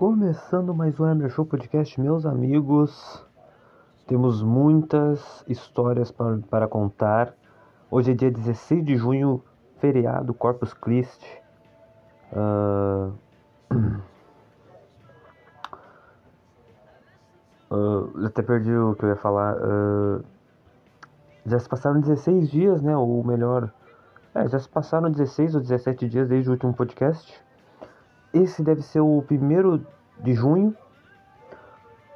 Começando mais um Emer Show Podcast, meus amigos. Temos muitas histórias para, para contar. Hoje é dia 16 de junho, feriado Corpus Christi. Ah, eu até perdi o que eu ia falar. Ah, já se passaram 16 dias, né? Ou melhor, é, já se passaram 16 ou 17 dias desde o último podcast. Esse deve ser o primeiro de junho.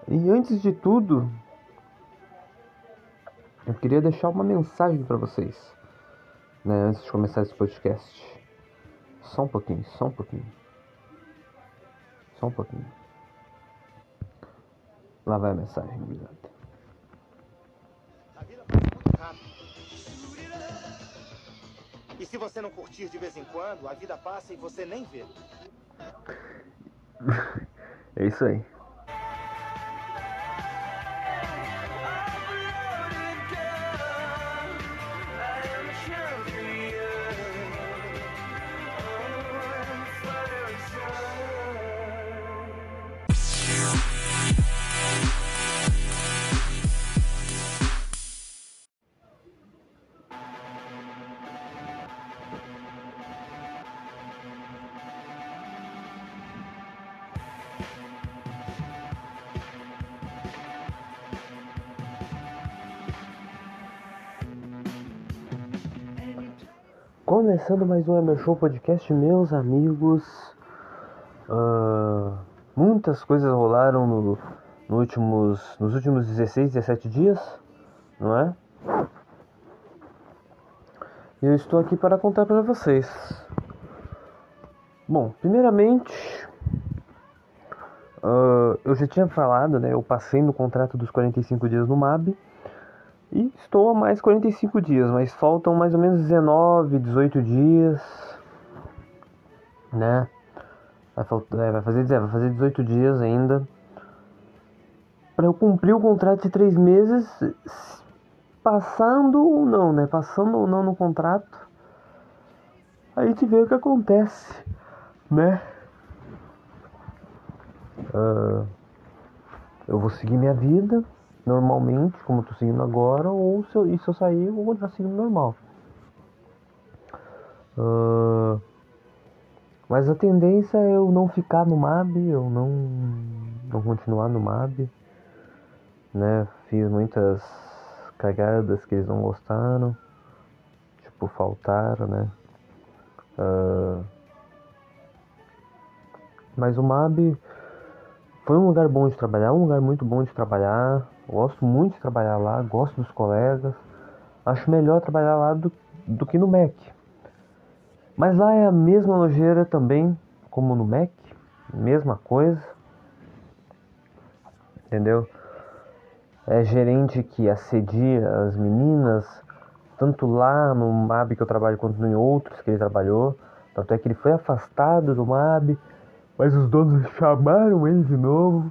E antes de tudo, eu queria deixar uma mensagem para vocês, né, antes de começar esse podcast. Só um pouquinho, só um pouquinho. Só um pouquinho. Lá vai a mensagem, obrigado. A vida passa muito rápido. E se você não curtir de vez em quando, a vida passa e você nem vê. É isso aí. Começando mais um Emer Show Podcast, meus amigos. Ah, muitas coisas rolaram no, no últimos, nos últimos 16, 17 dias, não é? E eu estou aqui para contar para vocês. Bom, primeiramente, ah, eu já tinha falado, né? Eu passei no contrato dos 45 dias no MAB. E estou há mais 45 dias, mas faltam mais ou menos 19, 18 dias, né? Vai, faltar, é, vai, fazer, vai fazer 18 dias ainda para eu cumprir o contrato de 3 meses, passando ou não, né? Passando ou não no contrato, a gente vê o que acontece, né? Ah, eu vou seguir minha vida normalmente, como eu tô seguindo agora, ou se eu, e se eu sair, eu vou continuar seguindo normal. Ah, mas a tendência é eu não ficar no MAB, eu não, não continuar no MAB. Né? Fiz muitas cagadas que eles não gostaram. Tipo, faltaram, né? Ah, mas o MAB foi um lugar bom de trabalhar, um lugar muito bom de trabalhar. Gosto muito de trabalhar lá, gosto dos colegas. Acho melhor trabalhar lá do, do que no MEC. Mas lá é a mesma nojeira também, como no MEC, mesma coisa. Entendeu? É gerente que assedia as meninas, tanto lá no MAB que eu trabalho quanto em outros que ele trabalhou. Tanto é que ele foi afastado do MAB, mas os donos chamaram ele de novo.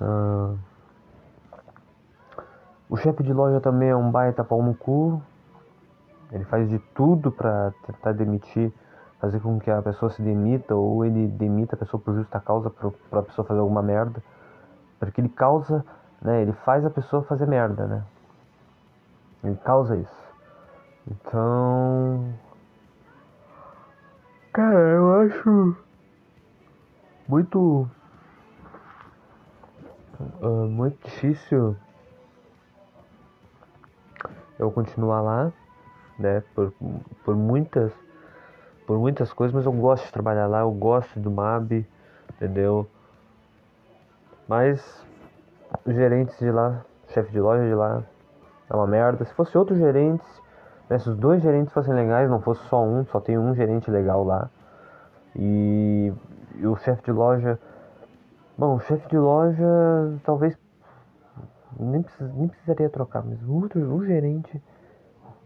Ah, O chefe de loja também é um baita pau no cu. Ele faz de tudo pra tentar demitir, fazer com que a pessoa se demita ou ele demita a pessoa por justa causa pra, pra pessoa fazer alguma merda. Porque ele causa, né? Ele faz a pessoa fazer merda, né? Ele causa isso. Então. Cara, eu acho muito. Ah, muito difícil eu continuar lá, né? Por, por muitas. Por muitas coisas, mas eu gosto de trabalhar lá, eu gosto do MAB, entendeu? Mas os gerentes de lá, chefe de loja de lá, é uma merda. Se fosse outros gerentes, né, se os dois gerentes fossem legais, não fosse só um, só tem um gerente legal lá. E, e o chefe de loja. Bom, chefe de loja talvez nem, precis, nem precisaria trocar, mas o outro, o gerente,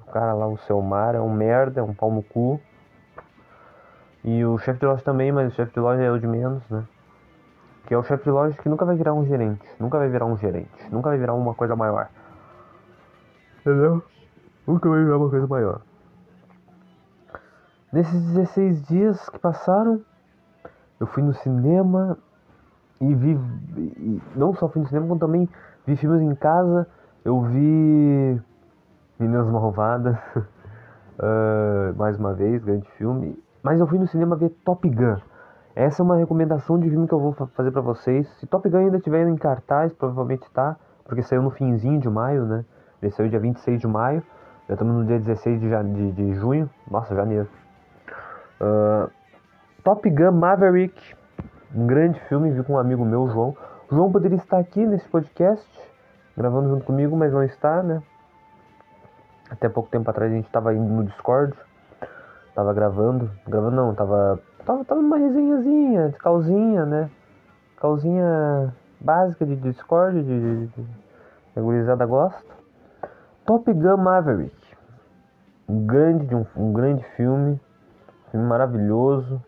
o cara lá, o seu mar, é um merda, é um pau no cu. E o chefe de loja também, mas o chefe de loja é o de menos, né? Que é o chefe de loja que nunca vai virar um gerente, nunca vai virar um gerente, nunca vai virar uma coisa maior. Entendeu? Nunca vai virar uma coisa maior. Nesses 16 dias que passaram, eu fui no cinema e vi. e não só fui no cinema, como também vi filmes em casa. Eu vi Meninas Malvadas, ah, mais uma vez, grande filme. Mas eu fui no cinema ver Top Gun. Essa é uma recomendação de filme que eu vou fa- fazer pra vocês. Se Top Gun ainda estiver em cartaz, provavelmente tá, porque saiu no finzinho de maio, né? Ele saiu dia 26 de maio. Já estamos no dia 16 de, de, de junho. Nossa, janeiro. Ah, Top Gun Maverick. Um grande filme, vi com um amigo meu, João. O João poderia estar aqui nesse podcast, gravando junto comigo, mas não está, né? Até pouco tempo atrás a gente estava indo no Discord. Tava gravando. Gravando não, tava. Tava, tava numa resenhazinha, de calzinha, né? Calzinha básica de Discord, de, de, de, gosta. Top Gun Maverick. Um grande, de um, um grande filme. Filme maravilhoso,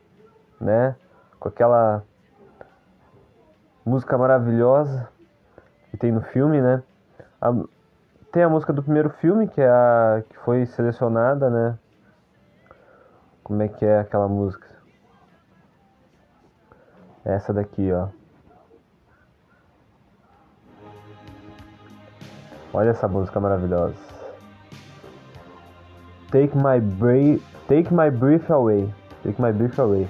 né? Com aquela música maravilhosa que tem no filme, né? A- tem a música do primeiro filme, que é a que foi selecionada, né? Como é que é aquela música? Essa daqui, ó. Olha essa música maravilhosa. Take my breath, take my breath away. Take my breath away.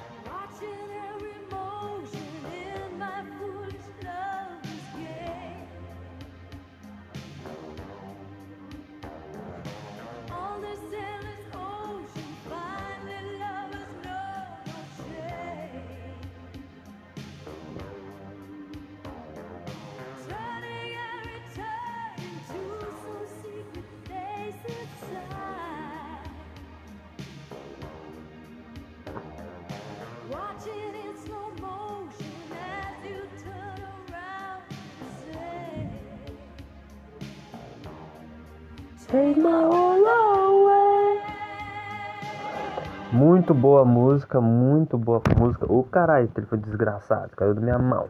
Muito boa música, muito boa música. Ô caralho, ele foi desgraçado, caiu da minha mão.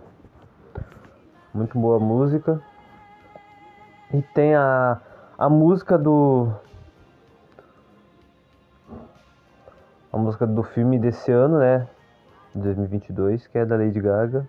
Muito boa música. E tem a, a música do. A música do filme desse ano, né? De 2022, que é da Lady Gaga.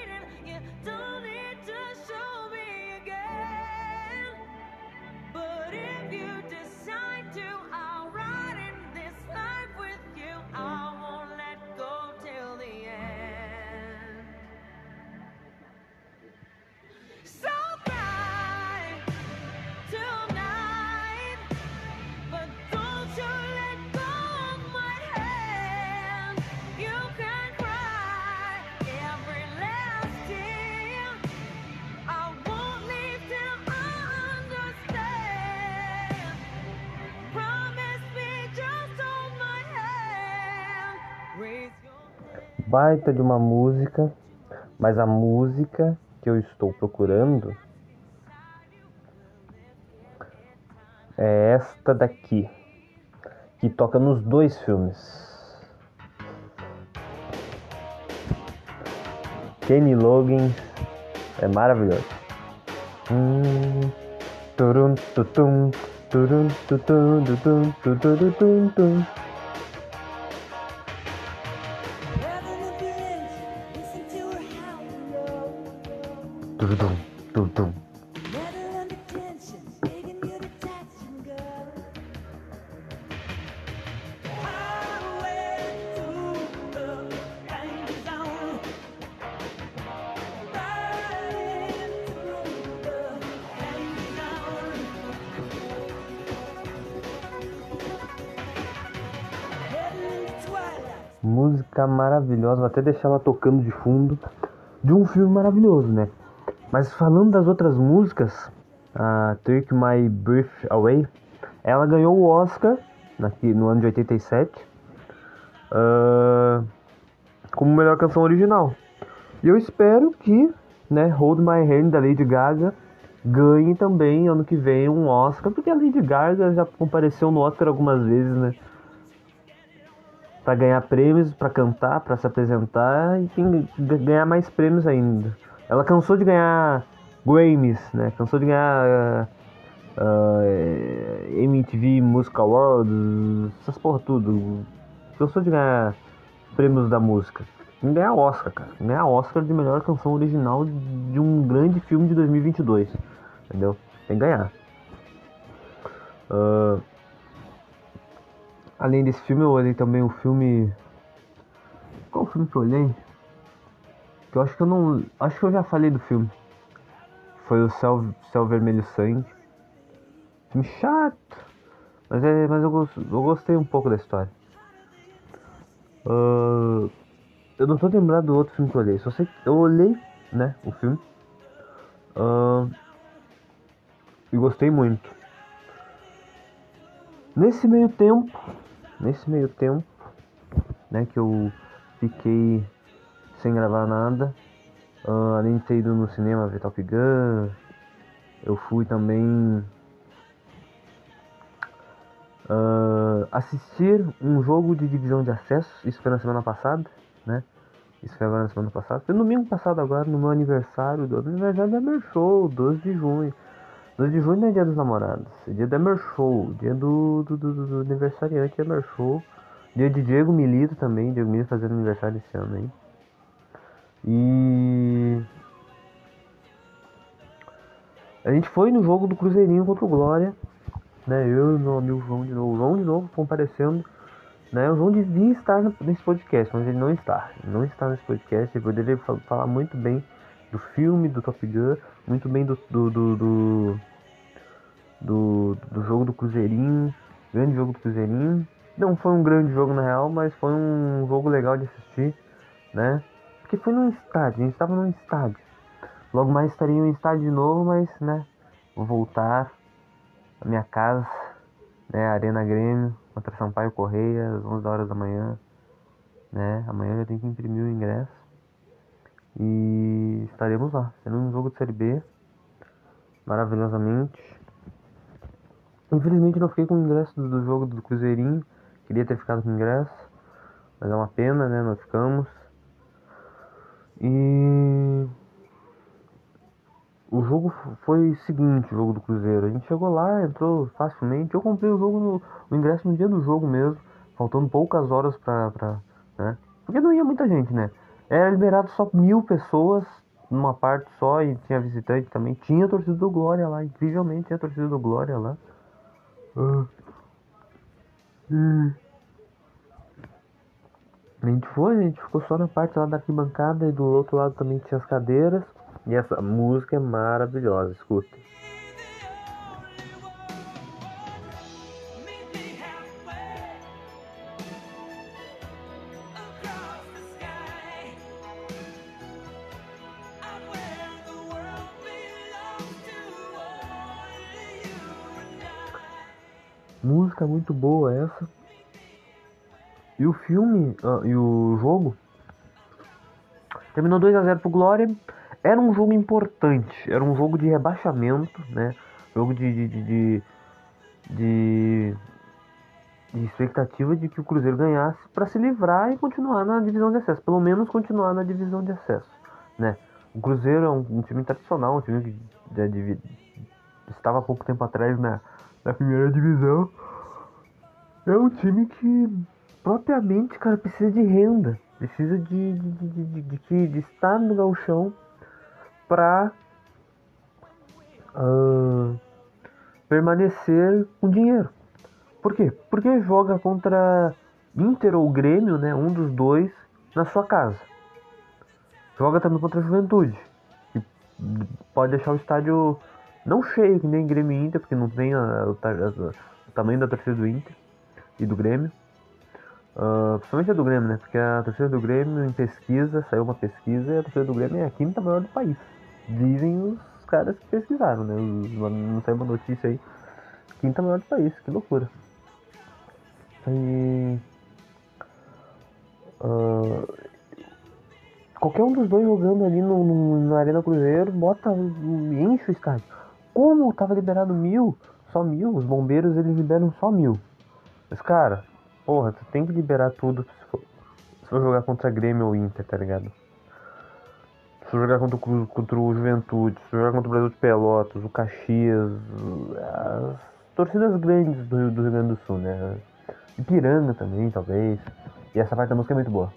Baita de uma música, mas a música que eu estou procurando é esta daqui, que toca nos dois filmes. Kenny Loggins é maravilhoso. Hum, turum, tutum, turum, tutum, tutum, tutum, tutum, tum. Heading into twilight. Música maravilhosa, vou até deixar ela tocando de fundo. De um filme maravilhoso, né? Mas falando das outras músicas, a Take My Breath Away, ela ganhou o Oscar aqui no ano de 87 ah, como melhor canção original. E eu espero que, né, Hold My Hand da Lady Gaga ganhe também ano que vem um Oscar, porque a Lady Gaga já compareceu no Oscar algumas vezes, né? Pra ganhar prêmios, pra cantar, pra se apresentar e ganhar mais prêmios ainda. Ela cansou de ganhar Grammys, né? Cansou de ganhar ah, ah, MTV Music Awards, essas porra tudo. Cansou de ganhar prêmios da música. Que ganhar Oscar, cara. Ganhar Oscar de melhor canção original de um grande filme de 2022. Entendeu? Tem que ganhar. Ah, Além desse filme, eu olhei também o filme. Qual filme que eu olhei? Que eu acho que eu não. Acho que eu já falei do filme. Foi o Céu, Céu Vermelho Sangue. Filme chato. Mas, é, mas eu, eu gostei um pouco da história. Ah, eu não tô lembrado do outro filme que eu olhei. Só sei que eu olhei, né? O filme. Ah, e gostei muito. Nesse meio tempo, nesse meio tempo, né, que eu fiquei sem gravar nada, ah, além de ter ido no cinema ver Top Gun, eu fui também ah, assistir um jogo de divisão de acesso, isso foi na semana passada, né? Isso foi agora na semana passada. Foi no domingo passado agora, no meu aniversário, do aniversário da Emer Show, 12 de junho. 12 de junho não é dia dos namorados, é dia do Emer Show, dia do, do, do, do aniversariante Emer Show. Dia de Diego Milito também, Diego Milito fazendo aniversário esse ano aí. E. A gente foi no jogo do Cruzeirinho contra o Glória, né? Eu e meu amigo João de novo. João de novo comparecendo. Né? O João devia estar nesse podcast, mas ele não está. Não está nesse podcast. Ele poderia fa- falar muito bem do filme, do Top Gun, muito bem do, do, do, do, do, do jogo do Cruzeirinho. Grande jogo do Cruzeirinho. Não foi um grande jogo na real, mas foi um jogo legal de assistir, né? Porque foi num estádio, a gente estava num estádio. Logo mais estaria em um estádio de novo, mas, né? Vou voltar à minha casa, né? Arena Grêmio, contra Sampaio Correia, às 11 horas da manhã, né? Amanhã eu já tenho que imprimir o ingresso. E estaremos lá, sendo um jogo de Série B, maravilhosamente. Infelizmente não fiquei com o ingresso do, jogo do Cruzeirinho, queria ter ficado com o ingresso, mas é uma pena, né? Não ficamos. E o jogo foi o seguinte, o jogo do Cruzeiro. A gente chegou lá, entrou facilmente. Eu comprei o jogo no o ingresso no dia do jogo mesmo, faltando poucas horas pra, pra né? Porque não ia muita gente, né? Era liberado só mil pessoas numa parte só e tinha visitante também. Tinha torcida do Glória lá, incrivelmente tinha torcida do Glória lá. Hum. A gente foi, a gente ficou só na parte lá da arquibancada e do outro lado também tinha as cadeiras. E essa música é maravilhosa, escuta. Música muito boa essa. E o filme, ah, e o jogo, Terminou 2 a 0 pro Glória. Era um jogo importante, era um jogo de rebaixamento, né? Jogo de, de, de, de, de- expectativa de que o Cruzeiro ganhasse para se livrar e continuar na divisão de acesso, pelo menos continuar na divisão de acesso, né? O Cruzeiro é um, um time tradicional, um time que já estava há pouco tempo atrás na, na primeira divisão. É um time que propriamente, cara, precisa de renda, precisa de, de, de, de, de, estar no gauchão pra ah, permanecer com dinheiro. Por quê? Porque joga contra Inter ou Grêmio, né? Um dos dois na sua casa. Joga também contra a Juventude. Que pode deixar o estádio não cheio que nem Grêmio e Inter, porque não tem a- ta- a- o tamanho da torcida do Inter e do Grêmio. Ah, principalmente a do Grêmio, né? Porque a torcida do Grêmio, em pesquisa, saiu uma pesquisa e a torcida do Grêmio é a quinta maior do país. Dizem os caras que pesquisaram, né? Não saiu uma notícia aí. Quinta maior do país, que loucura. E. ah, qualquer um dos dois jogando ali no, no- na Arena Cruzeiro, bota, enche o estádio. Como tava liberado mil, só mil, os bombeiros eles liberam só mil. Mas cara, porra, tu tem que liberar tudo se for, se for jogar contra Grêmio ou Inter, tá ligado? Se for jogar contra o, contra o Juventude, se for jogar contra o Brasil de Pelotas, o Caxias, as torcidas grandes do, Rio- do Rio Grande do Sul, né? Ipiranga também, talvez. E essa parte da música é muito boa.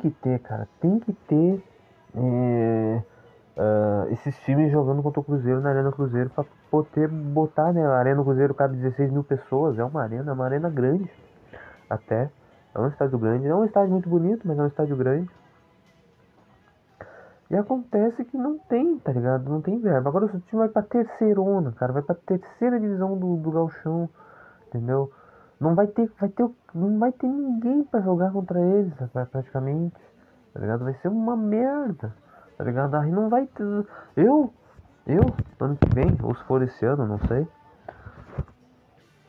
Que ter, cara, tem que ter é, ah, esses times jogando contra o Cruzeiro na Arena Cruzeiro pra poder botar, né? A Arena Cruzeiro cabe 16 mil pessoas, é uma arena, é uma arena grande até. É um estádio grande, não é um estádio muito bonito, mas é um estádio grande. E acontece que não tem, tá ligado? Não tem verba. Agora o time vai pra terceirona, cara. Vai pra terceira divisão do, do Galchão, entendeu? Não vai ter, vai ter, não vai ter ninguém pra jogar contra eles, pra- praticamente. Tá ligado? Vai ser uma merda. Tá ligado? Aí não vai ter. Eu, eu, ano que vem, ou se for esse ano, não sei.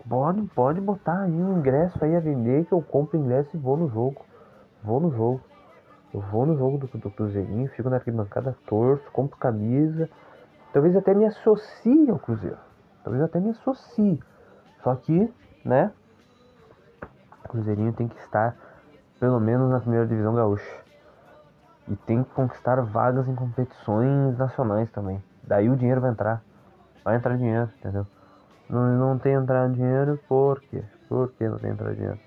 Pode, pode botar aí um ingresso aí a vender que eu compro ingresso e vou no jogo. Vou no jogo. Eu vou no jogo do, do Cruzeirinho, fico na arquibancada, torço, compro camisa. Talvez até me associe ao Cruzeiro. Talvez até me associe. Só que, né? Cruzeirinho tem que estar pelo menos na primeira divisão gaúcha. E tem que conquistar vagas em competições nacionais também. Daí o dinheiro vai entrar. Vai entrar dinheiro, entendeu? Não, não tem entrado dinheiro, por quê? Por que não tem entrado dinheiro?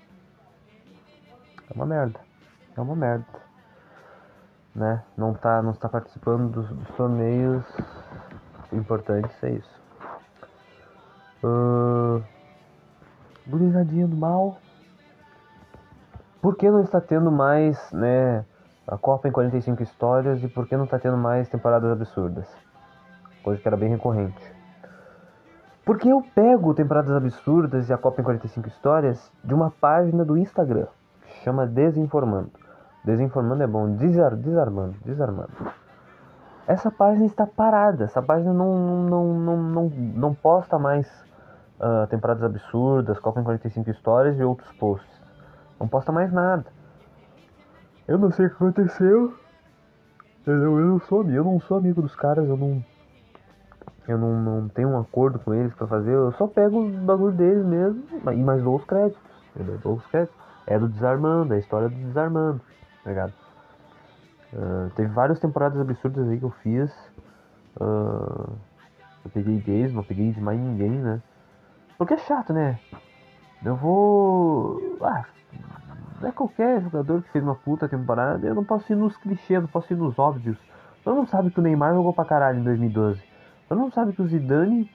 É uma merda. É uma merda. Né? Não tá, não está participando dos, dos torneios importantes, é isso. Uh, gurizadinha do mal. Por que não está tendo mais, né, a Copa em 45 histórias e por que não está tendo mais temporadas absurdas? Coisa que era bem recorrente. Porque eu pego temporadas absurdas e a Copa em 45 histórias de uma página do Instagram que chama Desinformando. Desinformando é bom, desar, desarmando, desarmando. Essa página está parada, essa página não, não, não, não, não posta mais ah, temporadas absurdas, Copa em 45 histórias e outros posts. Não posta mais nada. Eu não sei o que aconteceu. Eu, eu não sou amigo, eu não sou amigo dos caras, eu não. Eu não, não tenho um acordo com eles pra fazer, eu só pego os bagulho deles mesmo e mais dou os créditos. Eu dou os créditos. É do Desarmando, é a história do Desarmando, tá ligado? Ah, teve várias temporadas absurdas aí que eu fiz. Ah, eu peguei deles, não peguei de mais ninguém, né? Porque é chato, né? Eu vou. Ah, não é qualquer jogador que fez uma puta temporada. Eu não posso ir nos clichês, não posso ir nos óbvios. Todo mundo sabe que o Neymar jogou pra caralho em 2012. Todo mundo sabe que o Zidane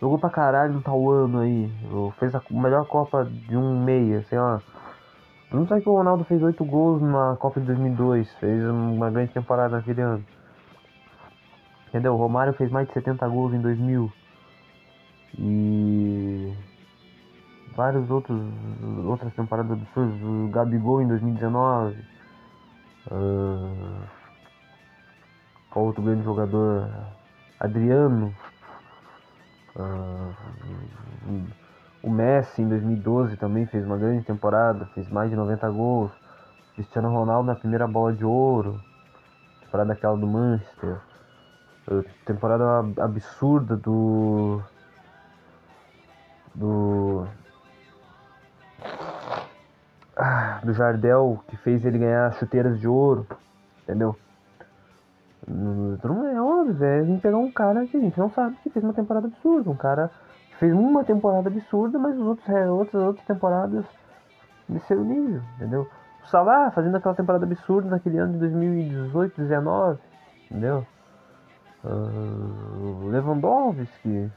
jogou pra caralho no tal ano aí. Ou Fez a melhor Copa de um meia, sei lá. Todo mundo sabe que o Ronaldo fez 8 gols na Copa de 2002. Fez uma grande temporada naquele ano. Entendeu? O Romário fez mais de 70 gols em 2000. E. vários outros outras temporadas absurdas. O Gabigol em 2019. ah, qual outro grande jogador? Adriano. ah, o Messi em 2012 também fez uma grande temporada, fez mais de 90 gols. Cristiano Ronaldo na primeira bola de ouro. Temporada aquela do Manchester. Ah, Temporada ab- absurda do. Do. Ah, do Jardel, que fez ele ganhar chuteiras de ouro. Entendeu? Não é óbvio, velho. A gente pegar um cara que a gente não sabe que fez uma temporada absurda. Um cara que fez uma temporada absurda, mas os outros, é, outras, outras temporadas desceram o nível, entendeu? O Salah fazendo aquela temporada absurda naquele ano de 2018, 19, entendeu? O Lewandowski,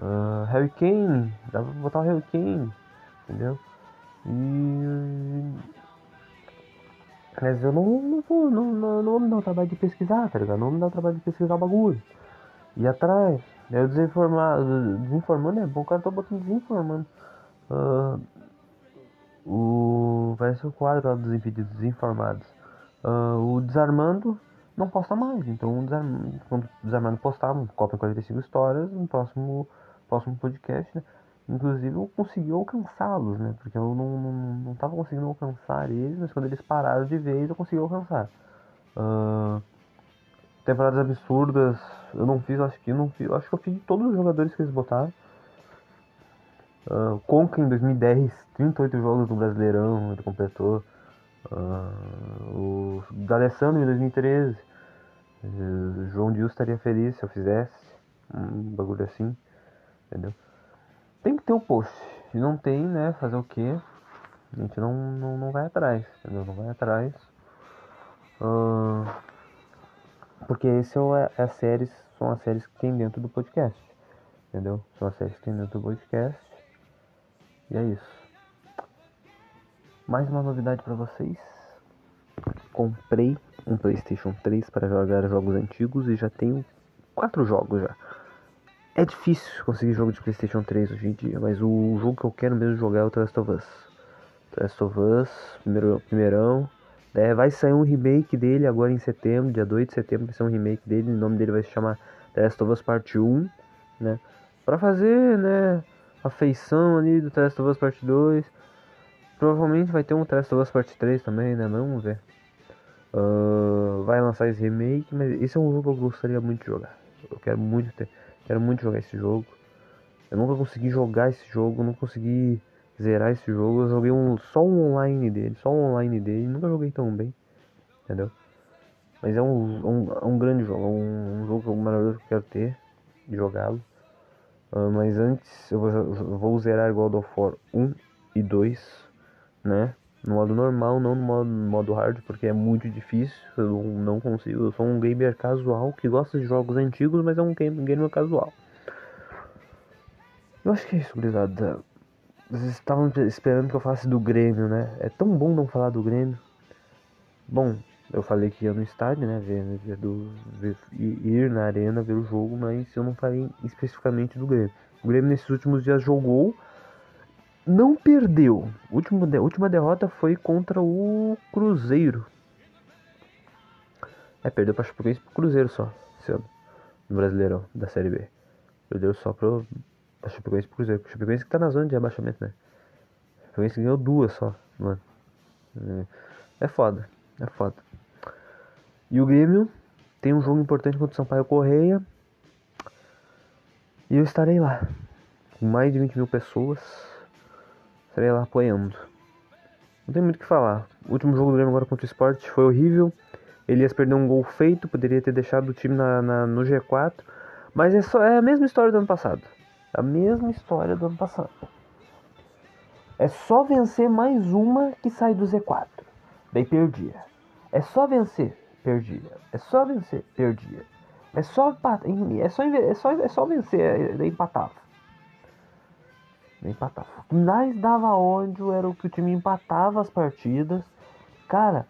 ah, Harry Kane, dá pra botar o Harry Kane, entendeu? E. Mas eu não, não, vou, não, não, não vou me dar o trabalho de pesquisar, tá ligado? Não vou me dar o trabalho de pesquisar o bagulho. Ir atrás. Eu desinformado. Desinformando é bom, cara tá botando desinformando. Ah, o. Parece o quadro lá dos impedidos, desinformados. Ah, o desarmando não posta mais. Então quando o desarmando postar um Copa em 45 histórias, no próximo, próximo podcast, né? Inclusive eu consegui alcançá-los, né? Porque eu não, não, não tava conseguindo alcançar eles, mas quando eles pararam de vez eu consegui alcançar. Ah, temporadas absurdas, eu não fiz, acho que não fiz, acho que eu fiz de todos os jogadores que eles botaram. Ah, Conca em 2010, 38 jogos no Brasileirão, ele completou. Ah, o D'Alessandro em 2013. eh, João Dias estaria feliz se eu fizesse. Um bagulho assim. Entendeu? Ter o post. Se não tem, né? Fazer o quê? A gente não, não, não vai atrás. Entendeu? Não vai atrás. Ah, porque esse é, o- é as séries, são as séries que tem dentro do podcast. Entendeu? São as séries que tem dentro do podcast. E é isso. Mais uma novidade pra vocês. Comprei um PlayStation 3 para jogar jogos antigos e já tenho quatro jogos já. É difícil conseguir jogo de PlayStation 3 hoje em dia, mas o jogo que eu quero mesmo jogar é o The Last of Us. The Last of Us, primeiro, primeirão. É, vai sair um remake dele agora em setembro, dia 2 de setembro vai ser um remake dele, o nome dele vai se chamar The Last of Us Parte 1, né? Pra fazer, né, a feição ali do The Last of Us Parte 2. Provavelmente vai ter um The Last of Us Parte 3 também, né? Vamos ver. Ah, vai lançar esse remake, mas esse é um jogo que eu gostaria muito de jogar. Eu quero muito ter, quero muito jogar esse jogo. Eu nunca consegui jogar esse jogo, não consegui zerar esse jogo. Eu joguei um, só um online dele, só um online dele, nunca joguei tão bem, entendeu? Mas é um, um, é um grande jogo, é um, um jogo maravilhoso que eu quero ter, de jogá-lo. Ah, mas antes eu vou, eu vou zerar God of War 1 e 2, né? No modo normal, não no modo, no modo hard, porque é muito difícil. Eu não, consigo. Eu sou um gamer casual que gosta de jogos antigos, mas é um game- gamer casual. Eu acho que é isso, gurizada. Vocês estavam esperando que eu falasse do Grêmio, né? É tão bom não falar do Grêmio. Bom, eu falei que ia no estádio, né? Ver, ver do, ver- ir na arena ver o jogo, mas eu não falei especificamente do Grêmio. O Grêmio nesses últimos dias jogou, não perdeu. A última, de- última derrota foi contra o Cruzeiro. É, perdeu pra Chapecoense pro Cruzeiro só, esse ano. No Brasileirão, da Série B. Perdeu só pro pra Chapecoense pro Cruzeiro. O Chapecoense que tá na zona de abaixamento, né? O Chapecoense ganhou duas só, mano. É foda, é foda. E o Grêmio tem um jogo importante contra o Sampaio Correia. E eu estarei lá. Com mais de 20 mil pessoas. Estarei lá apoiando. Não tem muito o que falar. O último jogo do Grêmio agora contra o Sport foi horrível. Elias perdeu um gol feito, poderia ter deixado o time na, na- no G4. Mas é, só, é a mesma história do ano passado. A mesma história do ano passado. É só vencer mais uma que sai do Z4. Daí perdia. É só vencer, perdia. É só vencer, perdia. É só empa- em- é só, é só, é só vencer, daí empatava. Empatava. Mais dava ódio era o que o time empatava as partidas. Cara,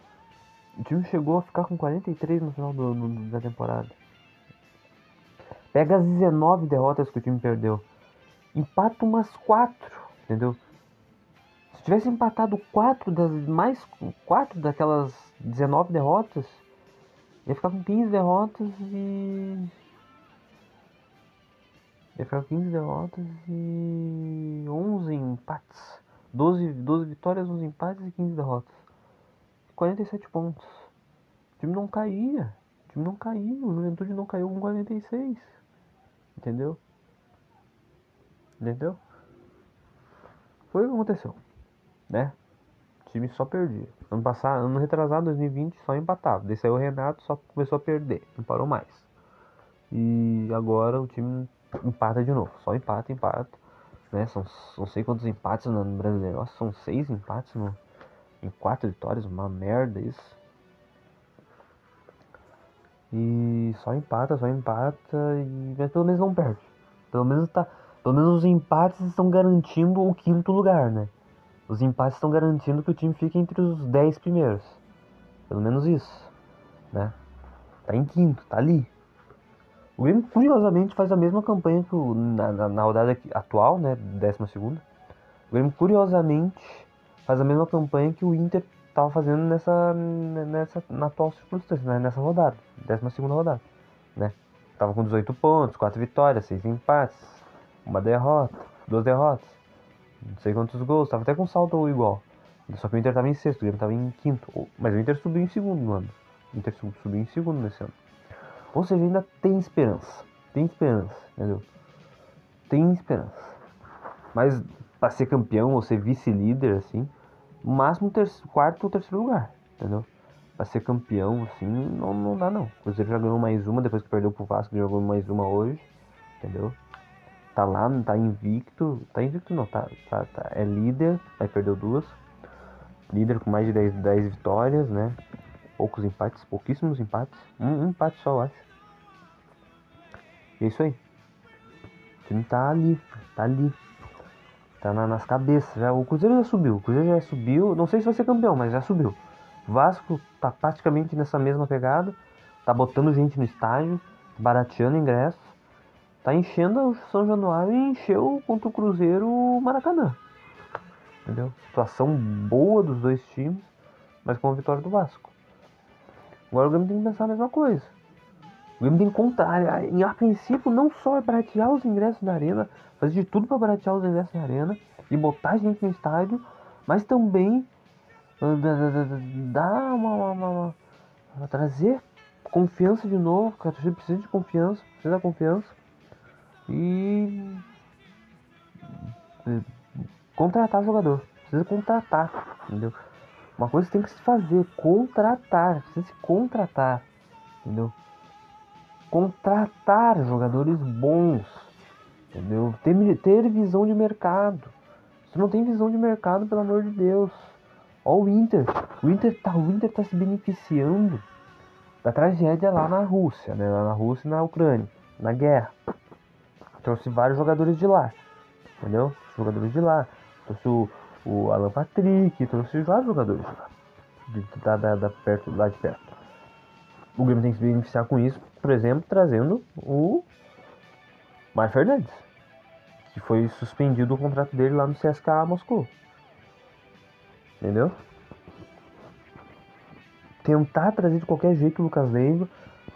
o time chegou a ficar com 43 no final do, da temporada. Pega as 19 derrotas que o time perdeu. Empata umas 4. Entendeu? Se tivesse empatado quatro das mais quatro daquelas 19 derrotas, ia ficar com 15 derrotas e ficar com 15 derrotas e 11 empates. 12, 12 vitórias, 11 empates e 15 derrotas. 47 pontos. O time não caía. O time não caiu. O Juventude não caiu com 46. Entendeu? Entendeu? Foi o que aconteceu. Né? O time só perdia. Ano passado, ano retrasado, 2020, só empatava. Daí saiu o Renato, só começou a perder. Não parou mais. E agora o time empata de novo. Só empata, empata. Né? São não sei quantos empates no brasileiro. Nossa, são seis empates no, em quatro vitórias. Uma merda isso. E só empata, só empata. E... Mas pelo menos não perde. Pelo menos tá. Pelo menos os empates estão garantindo o quinto lugar, né? Os empates estão garantindo que o time fique entre os 10 primeiros. Pelo menos isso, né? Tá em quinto, tá ali. O Grêmio, curiosamente, faz a mesma campanha que o, na, na, na rodada atual, né? Décima segunda. O Grêmio, curiosamente, faz a mesma campanha que o Inter tava fazendo nessa, nessa na atual circunstância, né? nessa rodada. Décima segunda rodada, né? Tava com 18 pontos, 4 vitórias, 6 empates, uma derrota, duas derrotas não sei quantos gols, tava até com saldo igual. Só que o Inter tava em sexto, o Grêmio tava em quinto. Mas o Inter subiu em segundo no ano. O Inter sub- subiu em segundo nesse ano. Ou seja, ainda tem esperança. Tem esperança, entendeu? Tem esperança. Mas pra ser campeão ou ser vice-líder, assim, máximo ter quarto ou terceiro lugar, entendeu? Pra ser campeão, assim, não, não dá não. O Cruzeiro já ganhou mais uma, depois que perdeu pro Vasco, jogou mais uma hoje, entendeu? tá lá, tá invicto. Tá invicto não, tá, tá, tá- é líder, aí perdeu duas. Líder com mais de 10, 10 vitórias, né? Poucos empates, pouquíssimos empates. Um, um empate só, eu acho. E é isso aí. O time tá ali, tá ali. Tá na- nas cabeças. Já, o Cruzeiro já subiu. O Cruzeiro já subiu. Não sei se vai ser campeão, mas já subiu. O Vasco tá praticamente nessa mesma pegada. Tá botando gente no estádio, barateando ingresso tá enchendo o São Januário e encheu contra o Cruzeiro o Maracanã. Entendeu? Situação boa dos dois times, mas com a vitória do Vasco. Agora o Grêmio tem que pensar a mesma coisa. O Grêmio tem que contar. A, a princípio, não só é baratear os ingressos da arena, fazer de tudo para baratear os ingressos da arena e botar gente no estádio, mas também ah, dar uma, uma- uma- uma- trazer confiança de novo, porque a torcida precisa de confiança, precisa da confiança e e contratar jogador. Precisa contratar, entendeu? Uma coisa que tem que se fazer, contratar, precisa se contratar, entendeu? Contratar jogadores bons, entendeu? Ter, ter visão de mercado. Se não tem visão de mercado, pelo amor de Deus. O Inter, o Inter tá, o Inter tá se beneficiando da tragédia lá na Rússia, né? Lá na Rússia e na Ucrânia, na guerra trouxe vários jogadores de lá, entendeu? Jogadores de lá. Trouxe o, o Alan Patrick, trouxe vários jogadores lá, de, da, da, da perto, lá de perto. O Grêmio tem que se beneficiar com isso, por exemplo, trazendo o Mário Fernandes, que foi suspendido o contrato dele lá no CSKA Moscou. Entendeu? Tentar trazer de qualquer jeito o Lucas Leiva.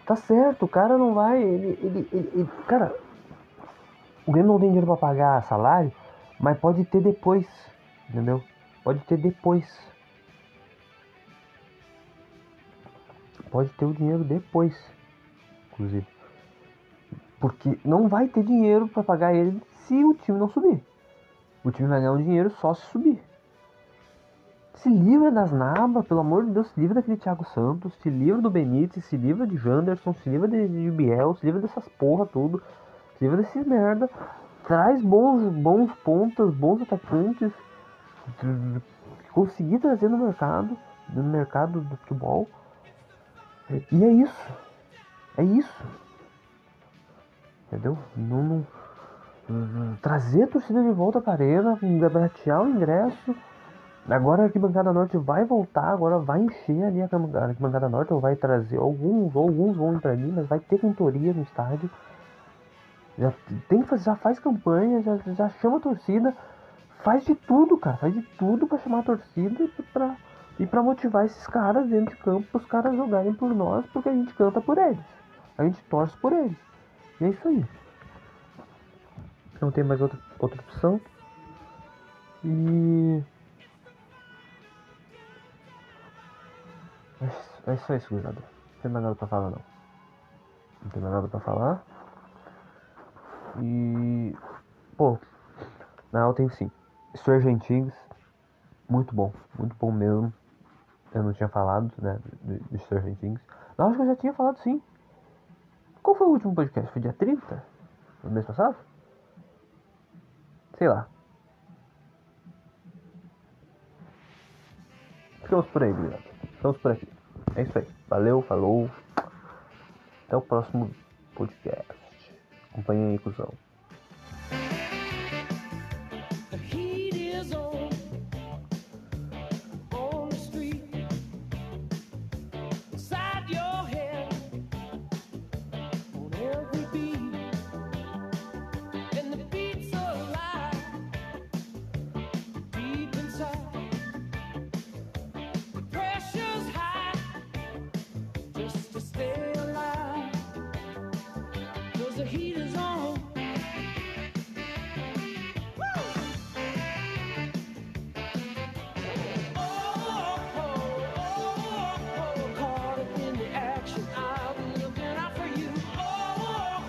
Tá certo, o cara não vai. Ele, ele, ele, ele- cara, o Grêmio não tem dinheiro pra pagar salário, mas pode ter depois, entendeu? Pode ter depois. Pode ter o dinheiro depois, inclusive. Porque não vai ter dinheiro pra pagar ele se o time não subir. O time vai ganhar o dinheiro só se subir. Se livra das nabas, pelo amor de Deus, se livra daquele Thiago Santos, se livra do Benítez, se livra de Janderson, se livra de, de Biel, se livra dessas porra tudo. Se livra desses merda. Traz bons, bons pontas, bons atacantes. Conseguir trazer no mercado, no mercado do futebol. E é isso. É isso. Entendeu? Não, não- trazer a torcida de volta para a arena, baratear o ingresso. Agora a arquibancada norte vai voltar, agora vai encher ali a arquibancada norte, ou vai trazer alguns, alguns vão entrar ali, mas vai ter cantoria no estádio. Já tem já faz campanha, já, já chama a torcida, faz de tudo, cara. Faz de tudo pra chamar a torcida e pra, e pra motivar esses caras dentro de campo, pros caras jogarem por nós, porque a gente canta por eles. A gente torce por eles. E é isso aí. Não tem mais outra, outra opção. E. É, é só isso, gurizada. Não tem mais nada pra falar, não. Não tem mais nada pra falar. E. Pô, na real tem sim. Stranger Things, muito bom, muito bom mesmo. Eu não tinha falado, né, de, de Stranger Things. Não, acho que eu já tinha falado sim. Qual foi o último podcast? Foi dia 30? Do mês passado? Sei lá. Ficamos por aí, obrigado. Ficamos por aqui. É isso aí. Valeu, falou. Até o próximo podcast. Acompanhe aí, cuzão.